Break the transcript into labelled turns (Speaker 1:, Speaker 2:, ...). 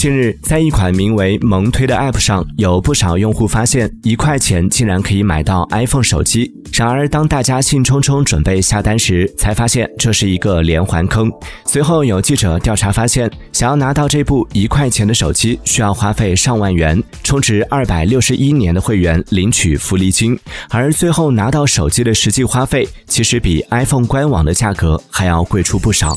Speaker 1: 近日在一款名为萌推的 app 上有不少用户发现一块钱竟然可以买到 iphone 手机然而当大家兴冲冲准备下单时才发现这是一个连环坑。随后有记者调查发现想要拿到这部一块钱的手机需要花费上万元充值二百六十一年的会员领取福利金。而最后拿到手机的实际花费其实比 iphone 官网的价格还要贵出不少。